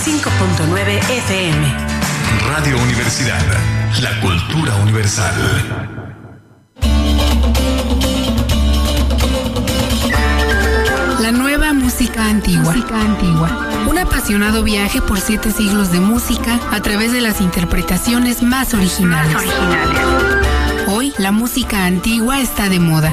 95.9 FM. Radio Universidad, la cultura universal. La nueva música antigua. Música antigua. Un apasionado viaje por siete siglos de música a través de las interpretaciones más originales. Más originales. Hoy, la música antigua está de moda.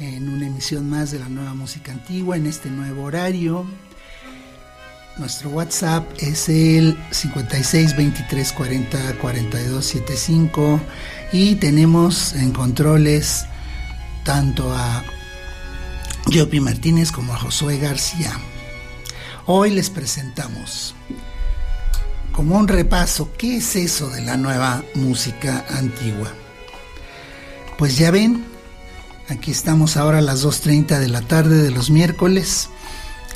en una emisión más de la nueva música antigua en este nuevo horario. Nuestro WhatsApp es el 56 23 40 42 75 y tenemos en controles tanto a Yopi Martínez como a Josué García. Hoy les presentamos como un repaso qué es eso de la nueva música antigua. Pues ya ven, Aquí estamos ahora a las 2.30 de la tarde de los miércoles.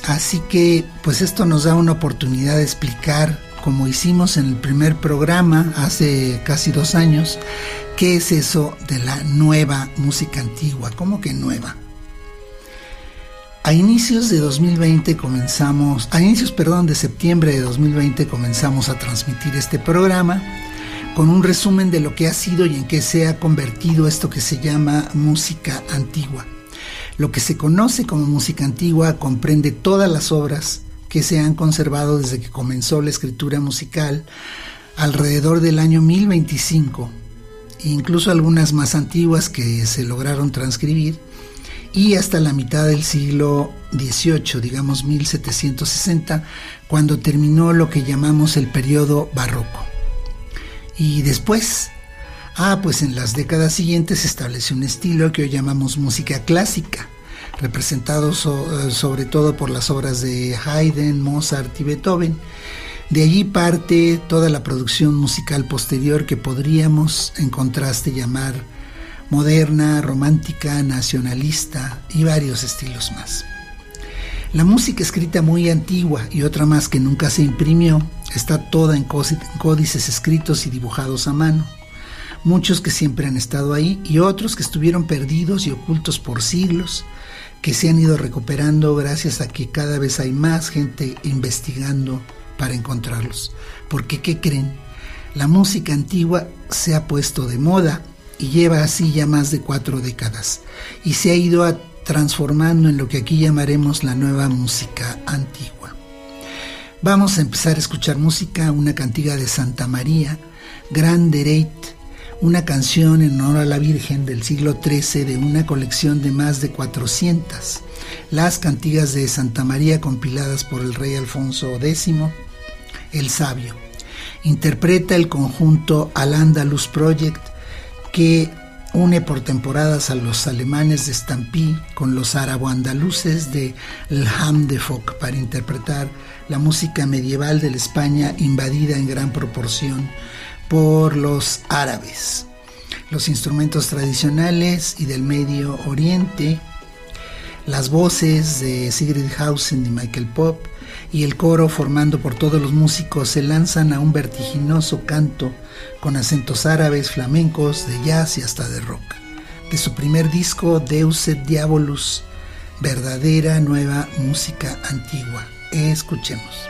Así que pues esto nos da una oportunidad de explicar, como hicimos en el primer programa hace casi dos años, qué es eso de la nueva música antigua. ¿Cómo que nueva? A inicios de 2020 comenzamos, a inicios, perdón, de septiembre de 2020 comenzamos a transmitir este programa con un resumen de lo que ha sido y en qué se ha convertido esto que se llama música antigua. Lo que se conoce como música antigua comprende todas las obras que se han conservado desde que comenzó la escritura musical alrededor del año 1025, e incluso algunas más antiguas que se lograron transcribir, y hasta la mitad del siglo XVIII, digamos 1760, cuando terminó lo que llamamos el periodo barroco. Y después, ah, pues en las décadas siguientes se estableció un estilo que hoy llamamos música clásica, representado eh, sobre todo por las obras de Haydn, Mozart y Beethoven. De allí parte toda la producción musical posterior que podríamos en contraste llamar moderna, romántica, nacionalista y varios estilos más. La música escrita muy antigua y otra más que nunca se imprimió está toda en códices escritos y dibujados a mano. Muchos que siempre han estado ahí y otros que estuvieron perdidos y ocultos por siglos, que se han ido recuperando gracias a que cada vez hay más gente investigando para encontrarlos. Porque, ¿qué creen? La música antigua se ha puesto de moda y lleva así ya más de cuatro décadas y se ha ido a transformando en lo que aquí llamaremos la nueva música antigua. Vamos a empezar a escuchar música, una cantiga de Santa María, Gran Dereit, una canción en honor a la Virgen del siglo XIII de una colección de más de 400, las cantigas de Santa María compiladas por el rey Alfonso X, el Sabio. Interpreta el conjunto Al Andalus Project que une por temporadas a los alemanes de Stampy con los árabo-andaluces de El Ham de Foc para interpretar la música medieval de la España invadida en gran proporción por los árabes. Los instrumentos tradicionales y del Medio Oriente, las voces de Sigrid Hausen y Michael Pop y el coro formando por todos los músicos se lanzan a un vertiginoso canto con acentos árabes, flamencos, de jazz y hasta de rock. De su primer disco, Deus et Diabolus, verdadera nueva música antigua. Escuchemos.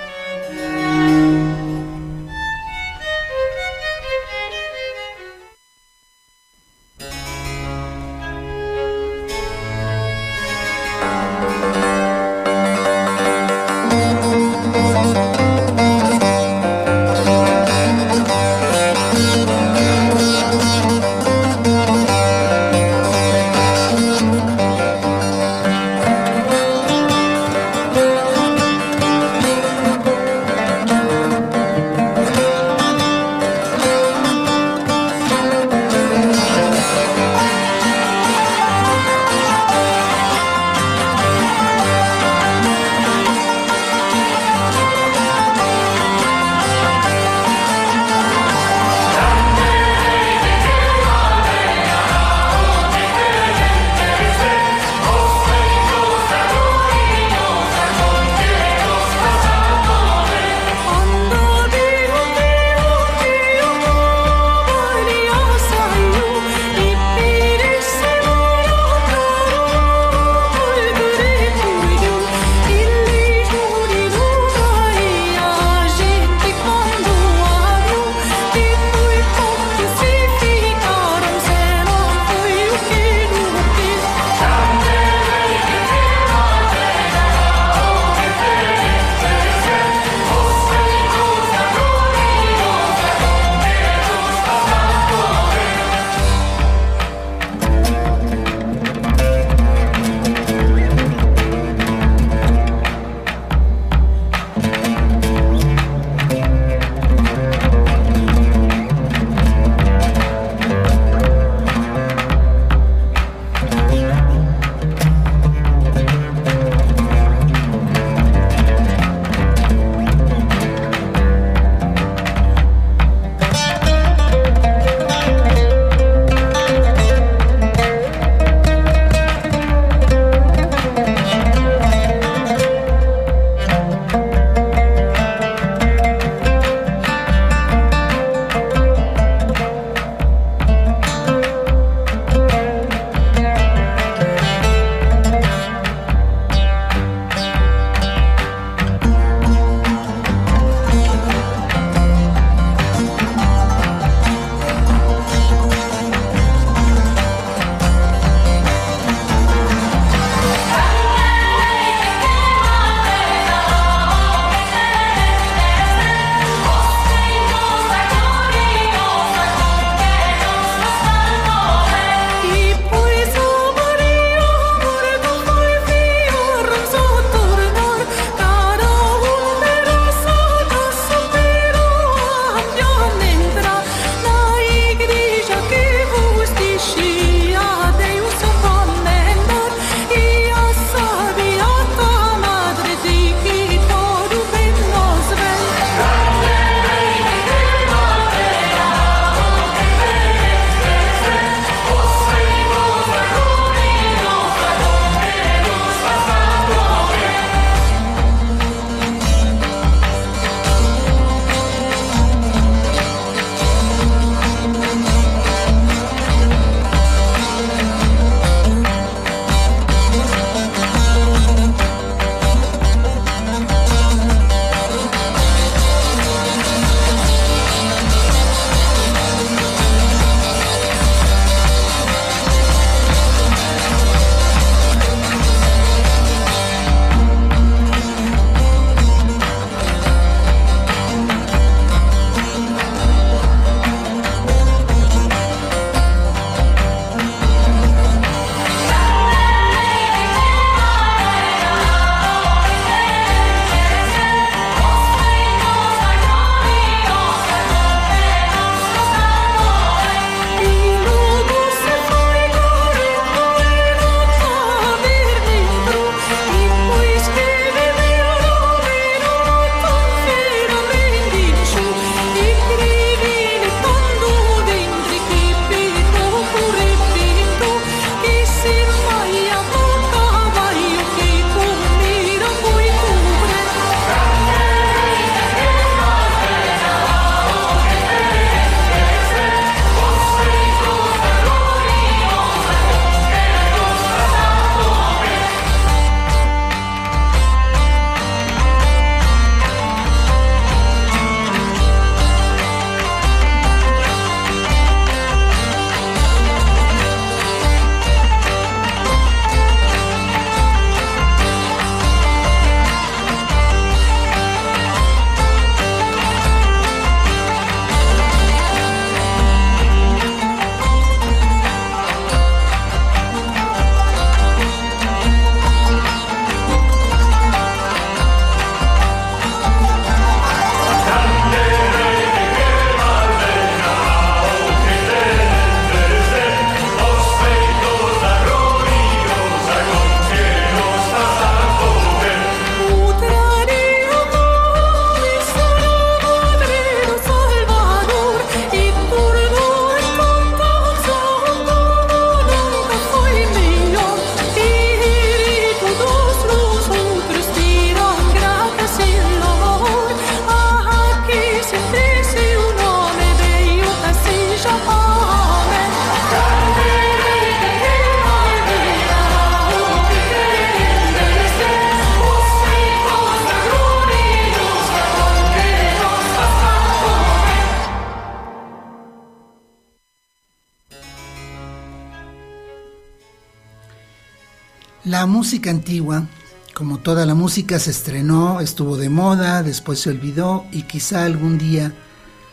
La música antigua, como toda la música, se estrenó, estuvo de moda, después se olvidó y quizá algún día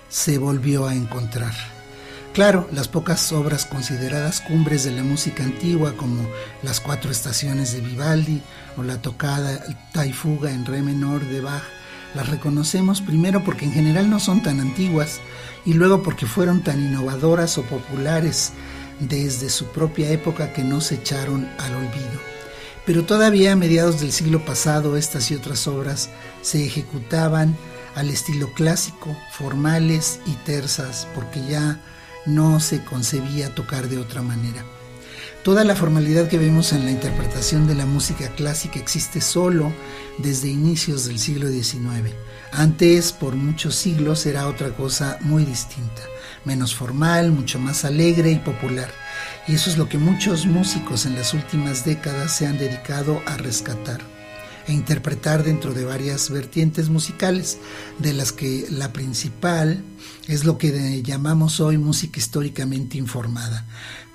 se volvió a encontrar. Claro, las pocas obras consideradas cumbres de la música antigua, como las cuatro estaciones de Vivaldi o la tocada Taifuga en re menor de Bach, las reconocemos primero porque en general no son tan antiguas y luego porque fueron tan innovadoras o populares desde su propia época que no se echaron al olvido. Pero todavía a mediados del siglo pasado estas y otras obras se ejecutaban al estilo clásico, formales y tersas, porque ya no se concebía tocar de otra manera. Toda la formalidad que vemos en la interpretación de la música clásica existe solo desde inicios del siglo XIX. Antes, por muchos siglos, era otra cosa muy distinta, menos formal, mucho más alegre y popular. Y eso es lo que muchos músicos en las últimas décadas se han dedicado a rescatar e interpretar dentro de varias vertientes musicales, de las que la principal es lo que llamamos hoy música históricamente informada,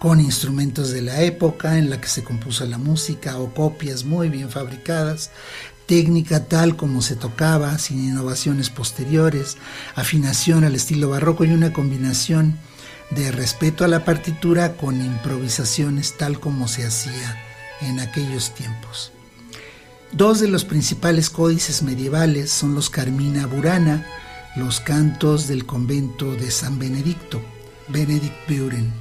con instrumentos de la época en la que se compuso la música o copias muy bien fabricadas, técnica tal como se tocaba, sin innovaciones posteriores, afinación al estilo barroco y una combinación de respeto a la partitura con improvisaciones tal como se hacía en aquellos tiempos. Dos de los principales códices medievales son los Carmina Burana, los cantos del convento de San Benedicto, Benedict Buren.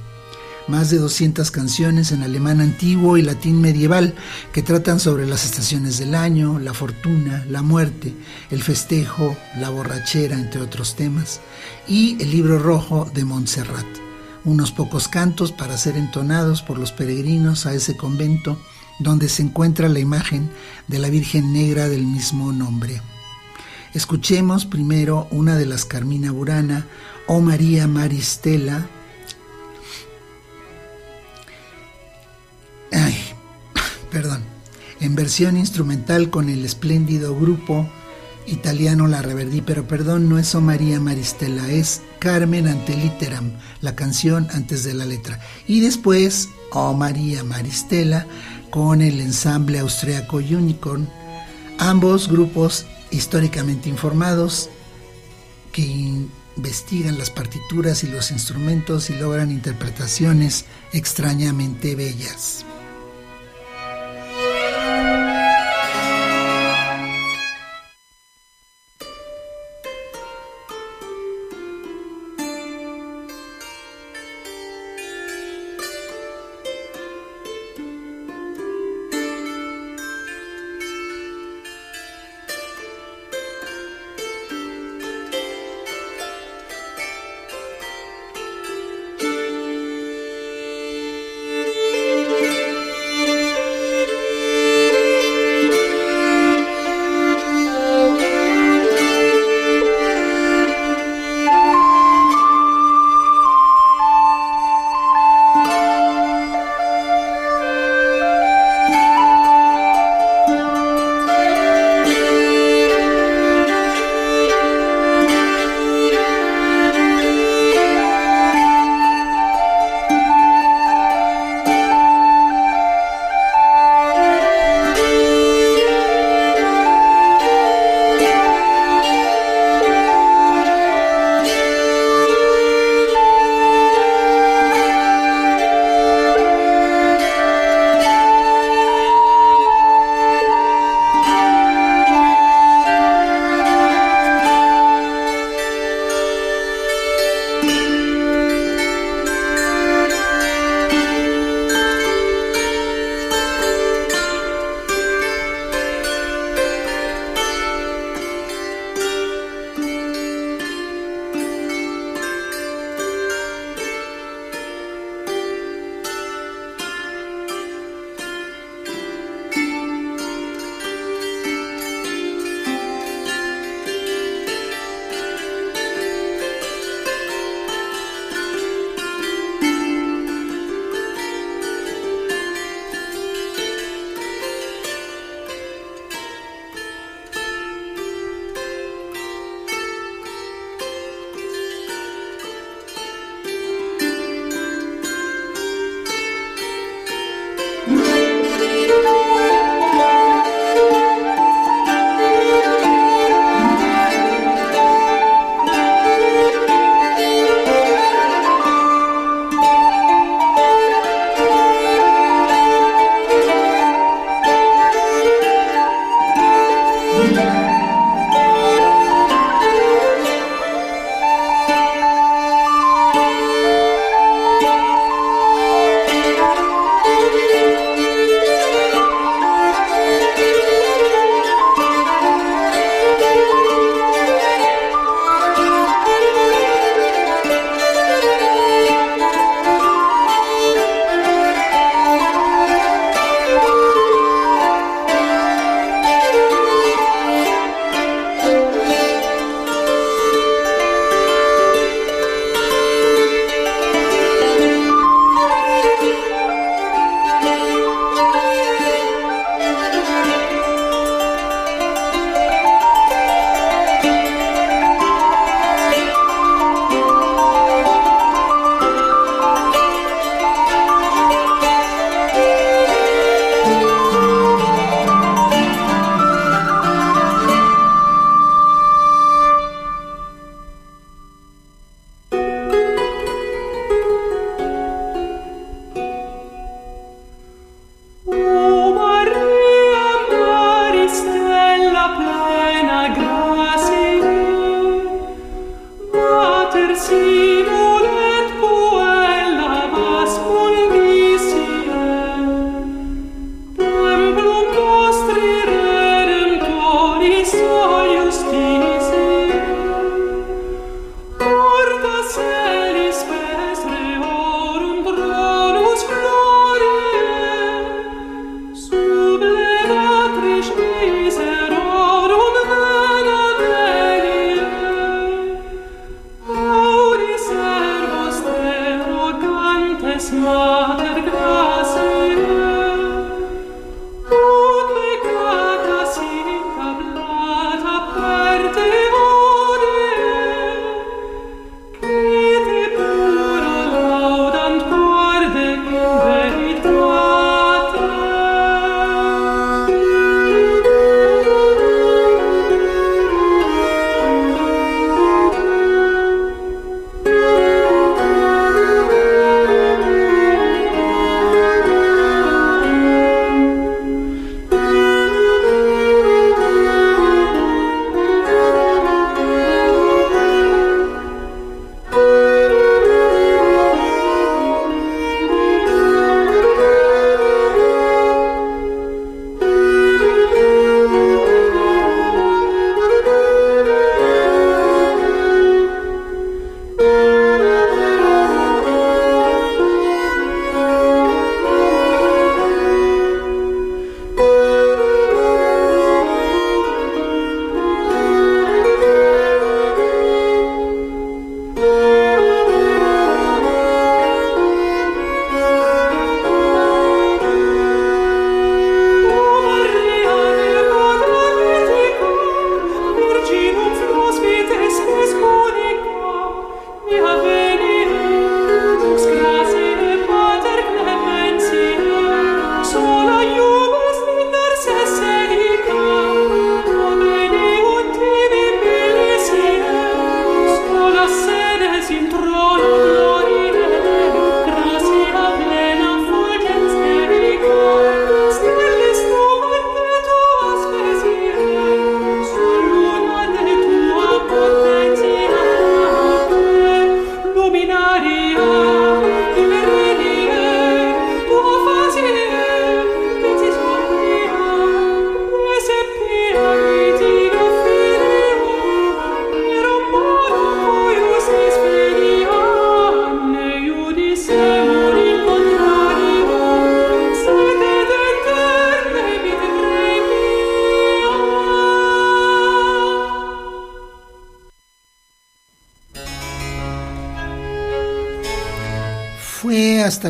Más de 200 canciones en alemán antiguo y latín medieval que tratan sobre las estaciones del año, la fortuna, la muerte, el festejo, la borrachera, entre otros temas, y el libro rojo de Montserrat. Unos pocos cantos para ser entonados por los peregrinos a ese convento donde se encuentra la imagen de la Virgen Negra del mismo nombre. Escuchemos primero una de las Carmina Burana, o María Maristela. Perdón. En versión instrumental con el espléndido grupo italiano La Reverdí, pero perdón, no es O María Maristela, es Carmen ante Literam, la canción antes de la letra. Y después O María Maristela con el ensamble austriaco Unicorn, ambos grupos históricamente informados que investigan las partituras y los instrumentos y logran interpretaciones extrañamente bellas.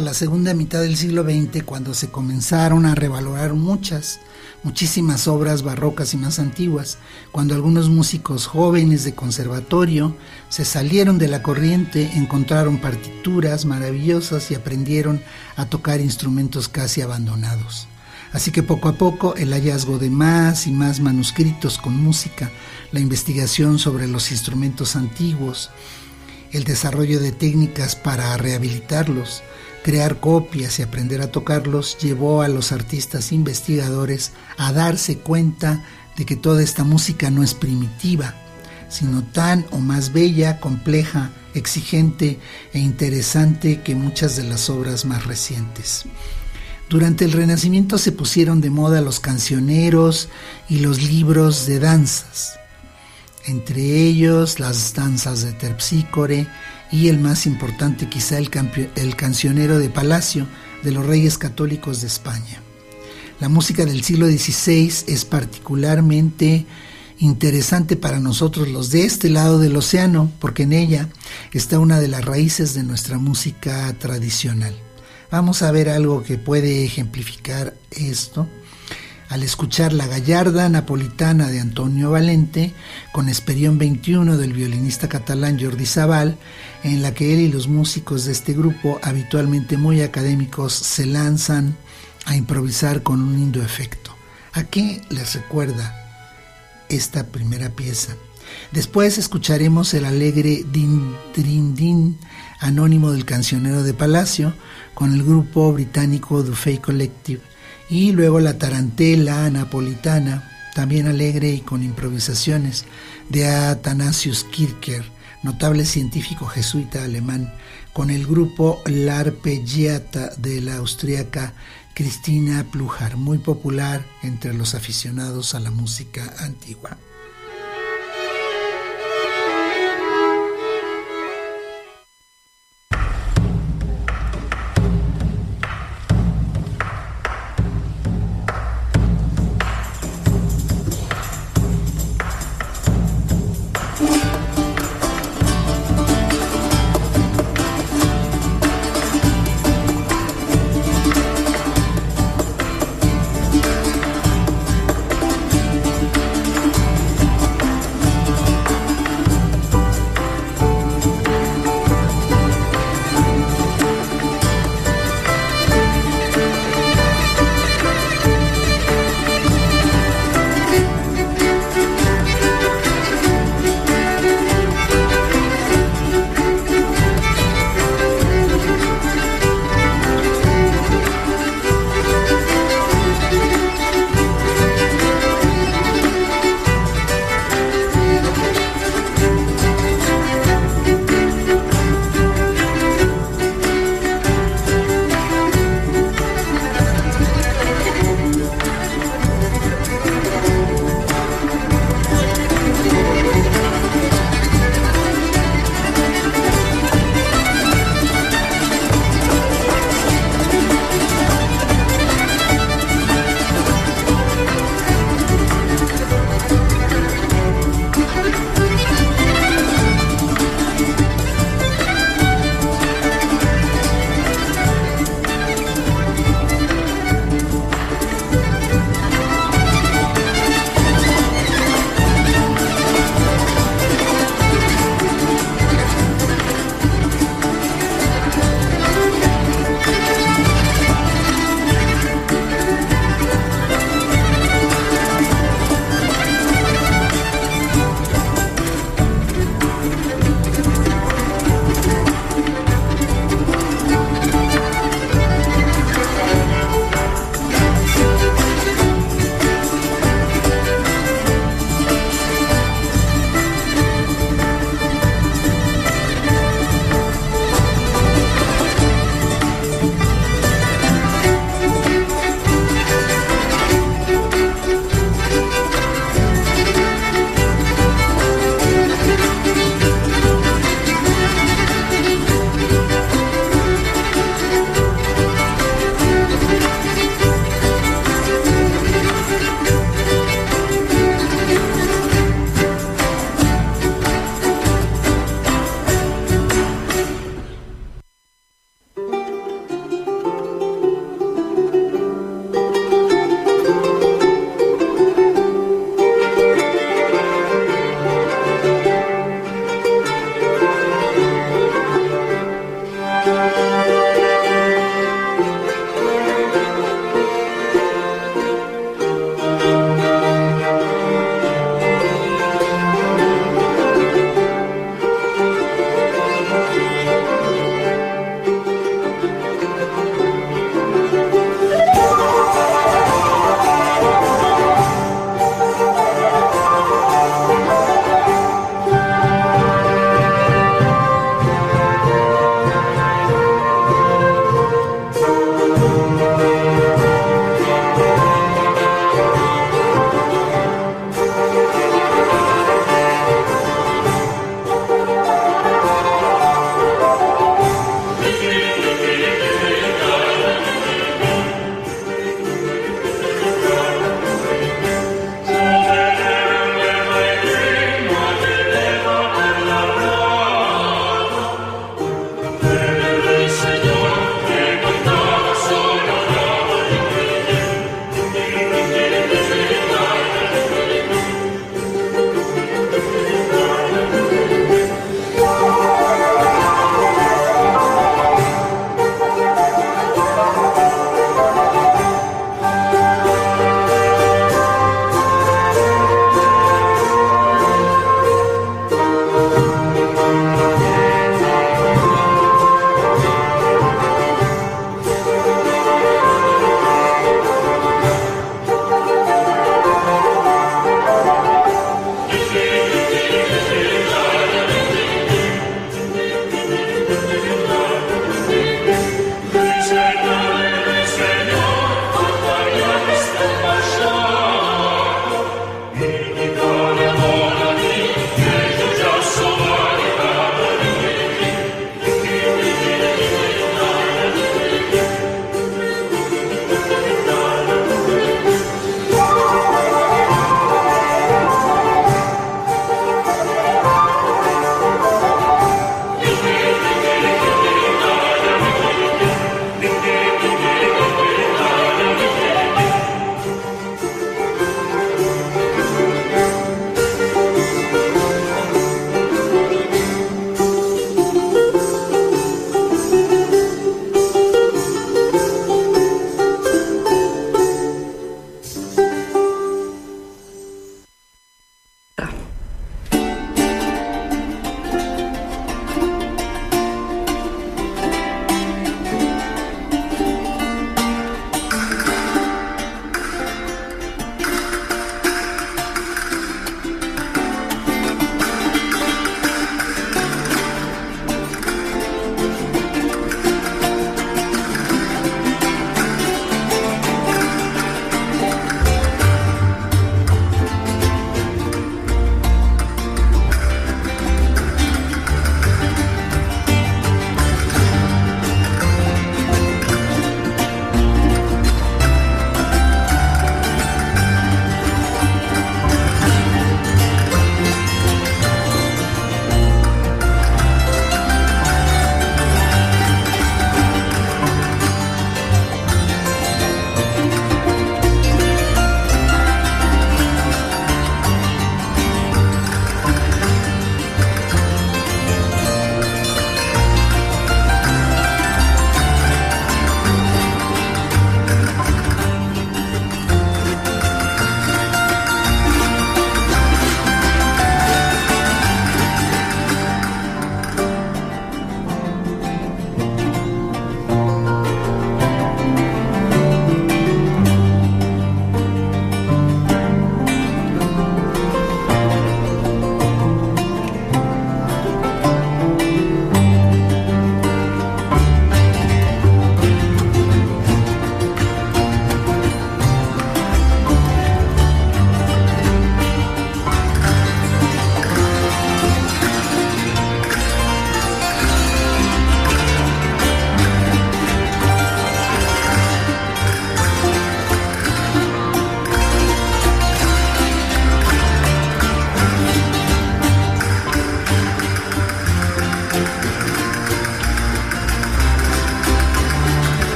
La segunda mitad del siglo XX cuando se comenzaron a revalorar muchas, muchísimas obras barrocas y más antiguas, cuando algunos músicos jóvenes de conservatorio se salieron de la corriente, encontraron partituras maravillosas y aprendieron a tocar instrumentos casi abandonados. Así que poco a poco el hallazgo de más y más manuscritos con música, la investigación sobre los instrumentos antiguos, el desarrollo de técnicas para rehabilitarlos, Crear copias y aprender a tocarlos llevó a los artistas investigadores a darse cuenta de que toda esta música no es primitiva, sino tan o más bella, compleja, exigente e interesante que muchas de las obras más recientes. Durante el Renacimiento se pusieron de moda los cancioneros y los libros de danzas, entre ellos las danzas de Terpsícore y el más importante quizá el, cancionero de palacio de los reyes católicos de España. La música del siglo XVI es particularmente interesante para nosotros los de este lado del océano, porque en ella está una de las raíces de nuestra música tradicional. Vamos a ver algo que puede ejemplificar esto al escuchar la gallarda napolitana de Antonio Valente con Esperión 21 del violinista catalán Jordi Sabal, en la que él y los músicos de este grupo, habitualmente muy académicos, se lanzan a improvisar con un lindo efecto. ¿A qué les recuerda esta primera pieza? Después escucharemos el alegre Din Din Din, anónimo del cancionero de Palacio, con el grupo británico Dufay Collective y luego la tarantela napolitana, también alegre y con improvisaciones, de Athanasius Kircher, notable científico jesuita alemán, con el grupo L'Arpeggiata de la austríaca Cristina Plujar, muy popular entre los aficionados a la música antigua.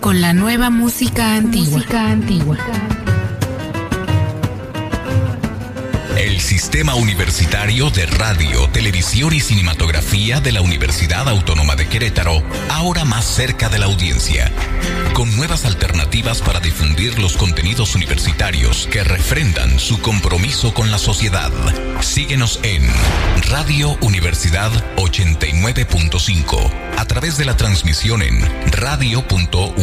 Con la nueva música. Música antigua. Sistema Universitario de Radio, Televisión y Cinematografía de la Universidad Autónoma de Querétaro, ahora más cerca de la audiencia, con nuevas alternativas para difundir los contenidos universitarios que refrendan su compromiso con la sociedad. Síguenos en Radio Universidad 89.5, a través de la transmisión en radio.uac.mx.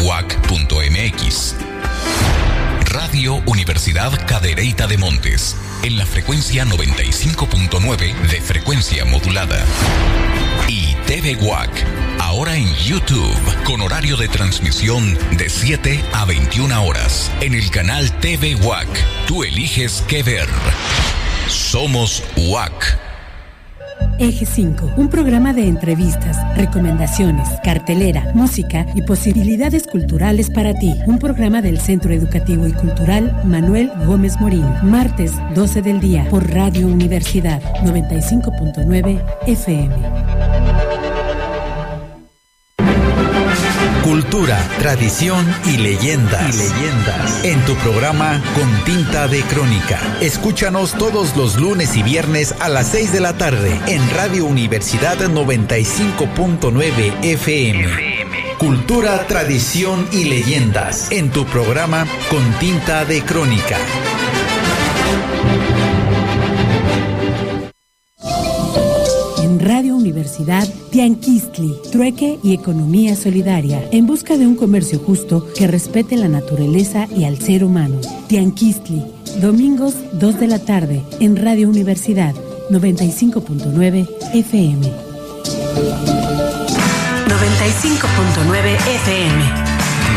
Radio Universidad Cadereyta de Montes, en la frecuencia 95.9 de frecuencia modulada. Y TV WAC, ahora en YouTube, con horario de transmisión de 7 a 21 horas, en el canal TV WAC. Tú eliges qué ver. Somos WAC. Eje 5, un programa de entrevistas, recomendaciones, cartelera, música y posibilidades culturales para ti. Un programa del Centro Educativo y Cultural Manuel Gómez Morín. Martes 12 del día por Radio Universidad 95.9 FM. Cultura, tradición y leyendas. Y leyendas. En tu programa Con Tinta de Crónica. Escúchanos todos los lunes y viernes a las 6 de la tarde en Radio Universidad 95.9 FM. Cultura, tradición y leyendas. En tu programa Con Tinta de Crónica. Universidad Tianquistli, Trueque y Economía Solidaria, en busca de un comercio justo que respete la naturaleza y al ser humano. Tianquistli, domingos 2 de la tarde, en Radio Universidad 95.9 FM. 95.9 FM.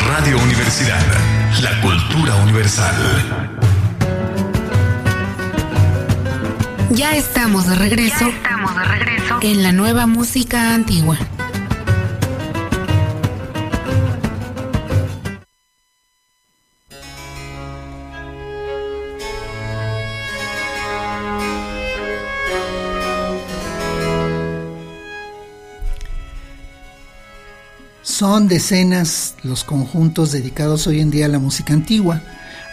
Radio Universidad, la cultura universal. Ya estamos de regreso. Ya estamos de regreso. En la nueva música antigua. Son decenas los conjuntos dedicados hoy en día a la música antigua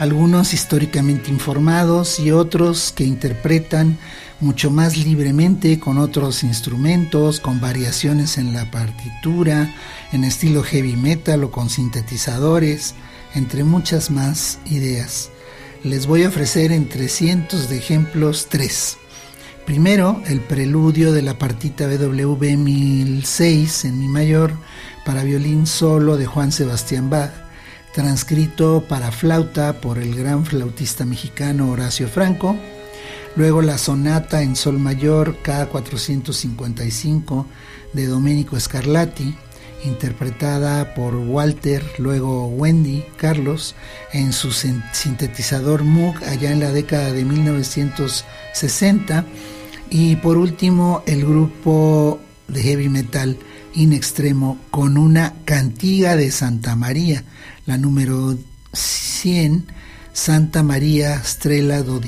algunos históricamente informados y otros que interpretan mucho más libremente con otros instrumentos, con variaciones en la partitura, en estilo heavy metal o con sintetizadores, entre muchas más ideas. Les voy a ofrecer entre cientos de ejemplos tres. Primero, el preludio de la partita BWV 1006 en mi mayor para violín solo de Juan Sebastián Bach transcrito para flauta por el gran flautista mexicano Horacio Franco, luego la sonata en sol mayor K455 de Domenico Scarlatti, interpretada por Walter, luego Wendy Carlos, en su sintetizador Moog allá en la década de 1960, y por último el grupo de heavy metal In Extremo con una cantiga de Santa María, la número 100, Santa María Strela do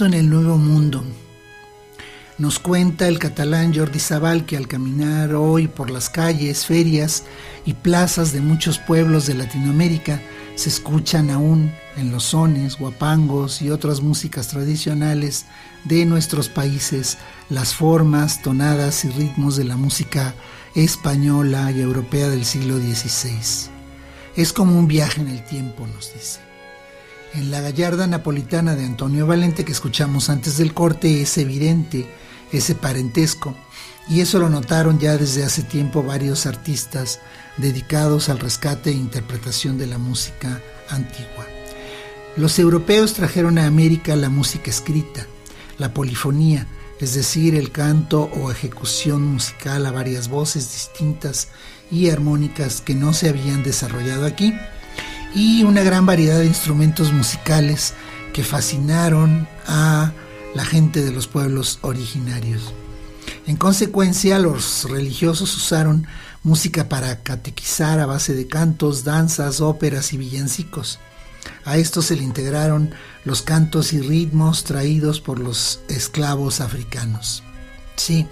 en el Nuevo Mundo, nos cuenta el catalán Jordi Sabal que al caminar hoy por las calles, ferias y plazas de muchos pueblos de Latinoamérica se escuchan aún en los sones, guapangos y otras músicas tradicionales de nuestros países las formas, tonadas y ritmos de la música española y europea del siglo XVI. Es como un viaje en el tiempo, nos dice. En la gallarda napolitana de Antonio Valente que escuchamos antes del corte es evidente ese parentesco y eso lo notaron ya desde hace tiempo varios artistas dedicados al rescate e interpretación de la música antigua. Los europeos trajeron a América la música escrita, la polifonía, es decir, el canto o ejecución musical a varias voces distintas y armónicas que no se habían desarrollado aquí, y una gran variedad de instrumentos musicales que fascinaron a la gente de los pueblos originarios. En consecuencia, los religiosos usaron música para catequizar a base de cantos, danzas, óperas y villancicos. A esto se le integraron los cantos y ritmos traídos por los esclavos africanos. Sí,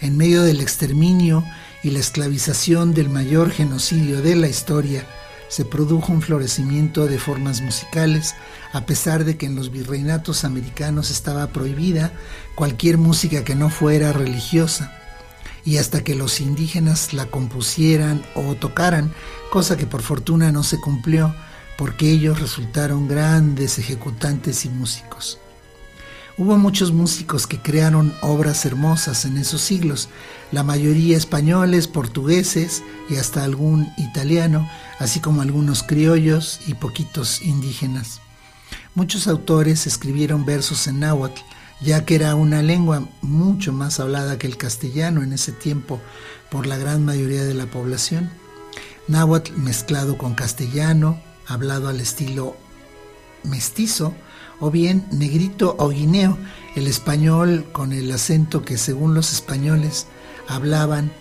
en medio del exterminio y la esclavización del mayor genocidio de la historia, se produjo un florecimiento de formas musicales, a pesar de que en los virreinatos americanos estaba prohibida cualquier música que no fuera religiosa, y hasta que los indígenas la compusieran o tocaran, cosa que por fortuna no se cumplió, porque ellos resultaron grandes ejecutantes y músicos. Hubo muchos músicos que crearon obras hermosas en esos siglos, la mayoría españoles, portugueses y hasta algún italiano, así como algunos criollos y poquitos indígenas. Muchos autores escribieron versos en náhuatl, ya que era una lengua mucho más hablada que el castellano en ese tiempo por la gran mayoría de la población. Náhuatl mezclado con castellano, hablado al estilo mestizo, o bien negrito o guineo, el español con el acento que según los españoles hablaban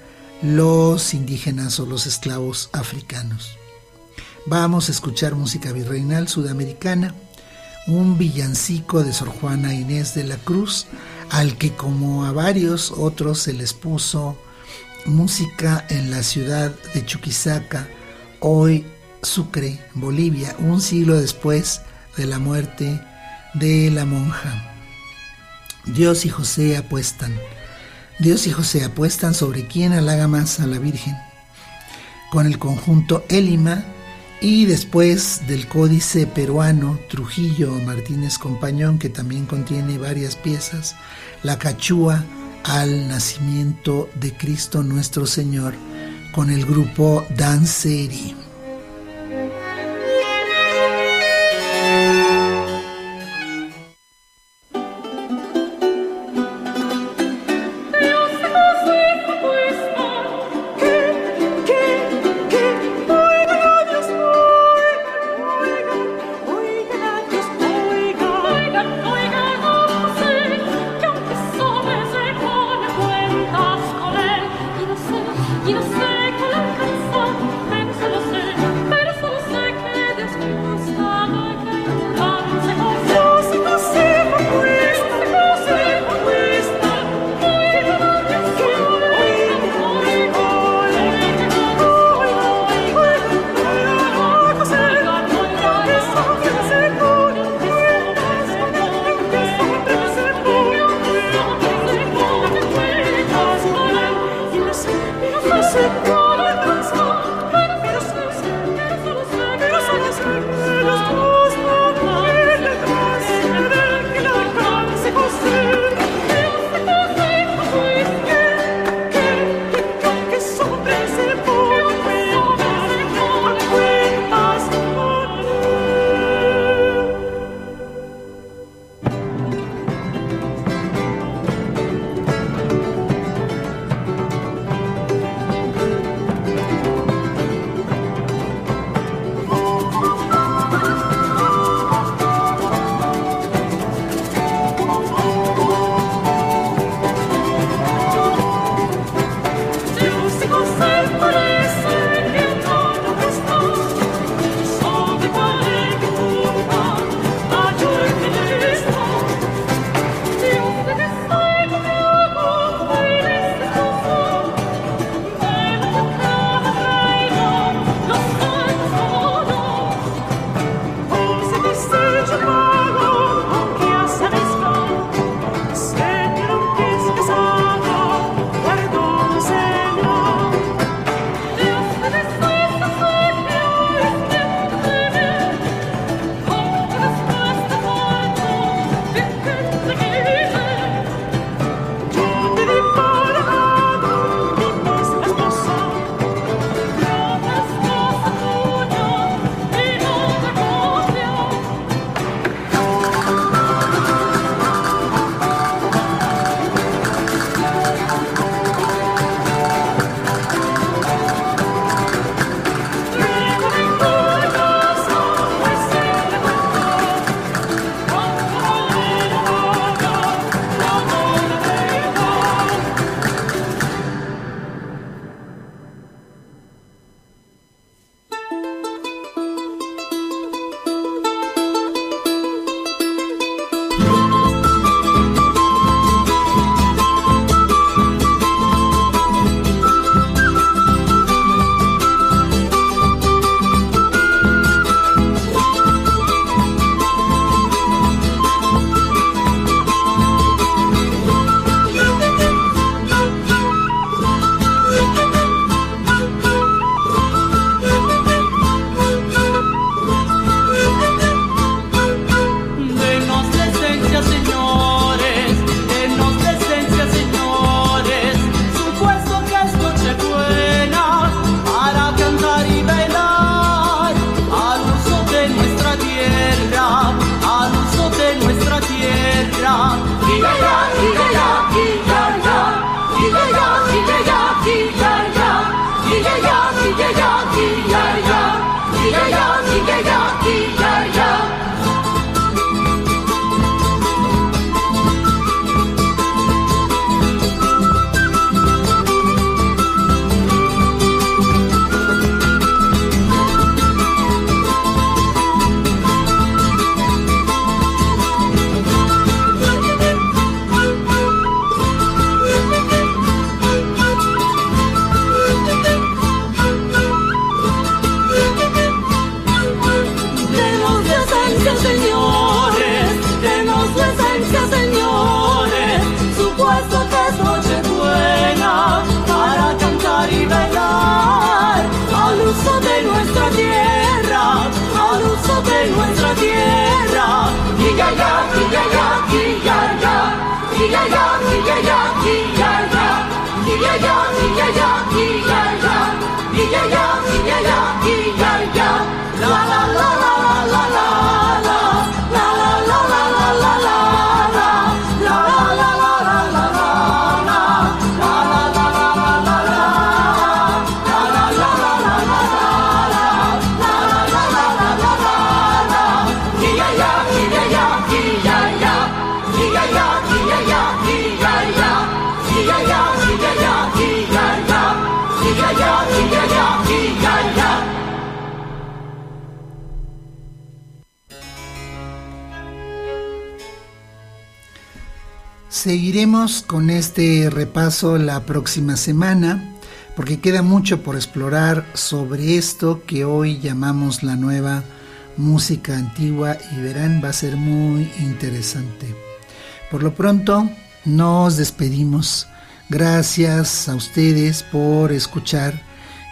los indígenas o los esclavos africanos. Vamos a escuchar música virreinal sudamericana, un villancico de Sor Juana Inés de la Cruz, al que como a varios otros se les puso música en la ciudad de Chuquisaca, hoy Sucre, Bolivia, un siglo después de la muerte de la monja. Dios y José apuestan. Dios y José apuestan sobre quién halaga más a la Virgen. Con el conjunto Élima y después del códice peruano Trujillo Martínez Compañón, que también contiene varias piezas, la cachúa al nacimiento de Cristo nuestro Señor, con el grupo Danseri. Seguiremos con este repaso la próxima semana porque queda mucho por explorar sobre esto que hoy llamamos la nueva música antigua y verán va a ser muy interesante. Por lo pronto nos despedimos. Gracias a ustedes por escuchar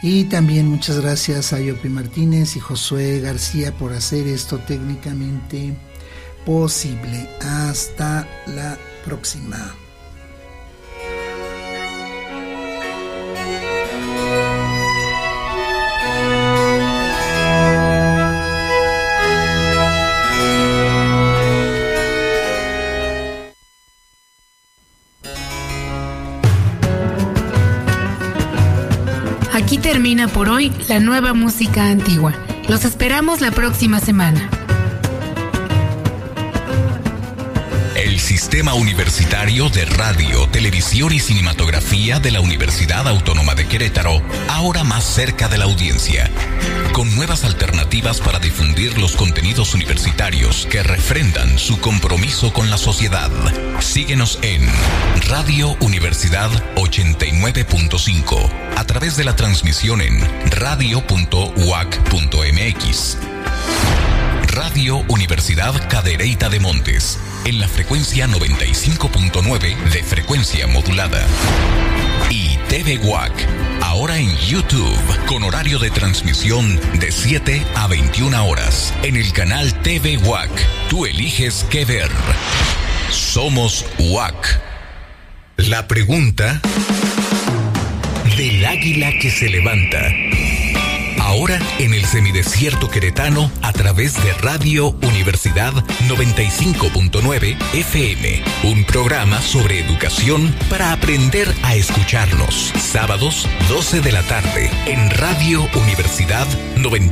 y también muchas gracias a Yopi Martínez y Josué García por hacer esto técnicamente posible. Hasta la próxima. Aquí termina por hoy la nueva música antigua. Los esperamos la próxima semana. Sistema Universitario de Radio, Televisión y Cinematografía de la Universidad Autónoma de Querétaro, ahora más cerca de la audiencia, con nuevas alternativas para difundir los contenidos universitarios que refrendan su compromiso con la sociedad. Síguenos en Radio Universidad 89.5, a través de la transmisión en radio.uac.mx. Radio Universidad Cadereyta de Montes en la frecuencia 95.9 de frecuencia modulada. Y TV WAC, ahora en YouTube, con horario de transmisión de 7 a 21 horas. En el canal TV WAC, tú eliges qué ver. Somos WAC. La pregunta del águila que se levanta. Ahora en el semidesierto queretano a través de Radio Universidad 95.9 FM. Un programa sobre educación para aprender a escucharnos. Sábados 12 de la tarde en Radio Universidad 95.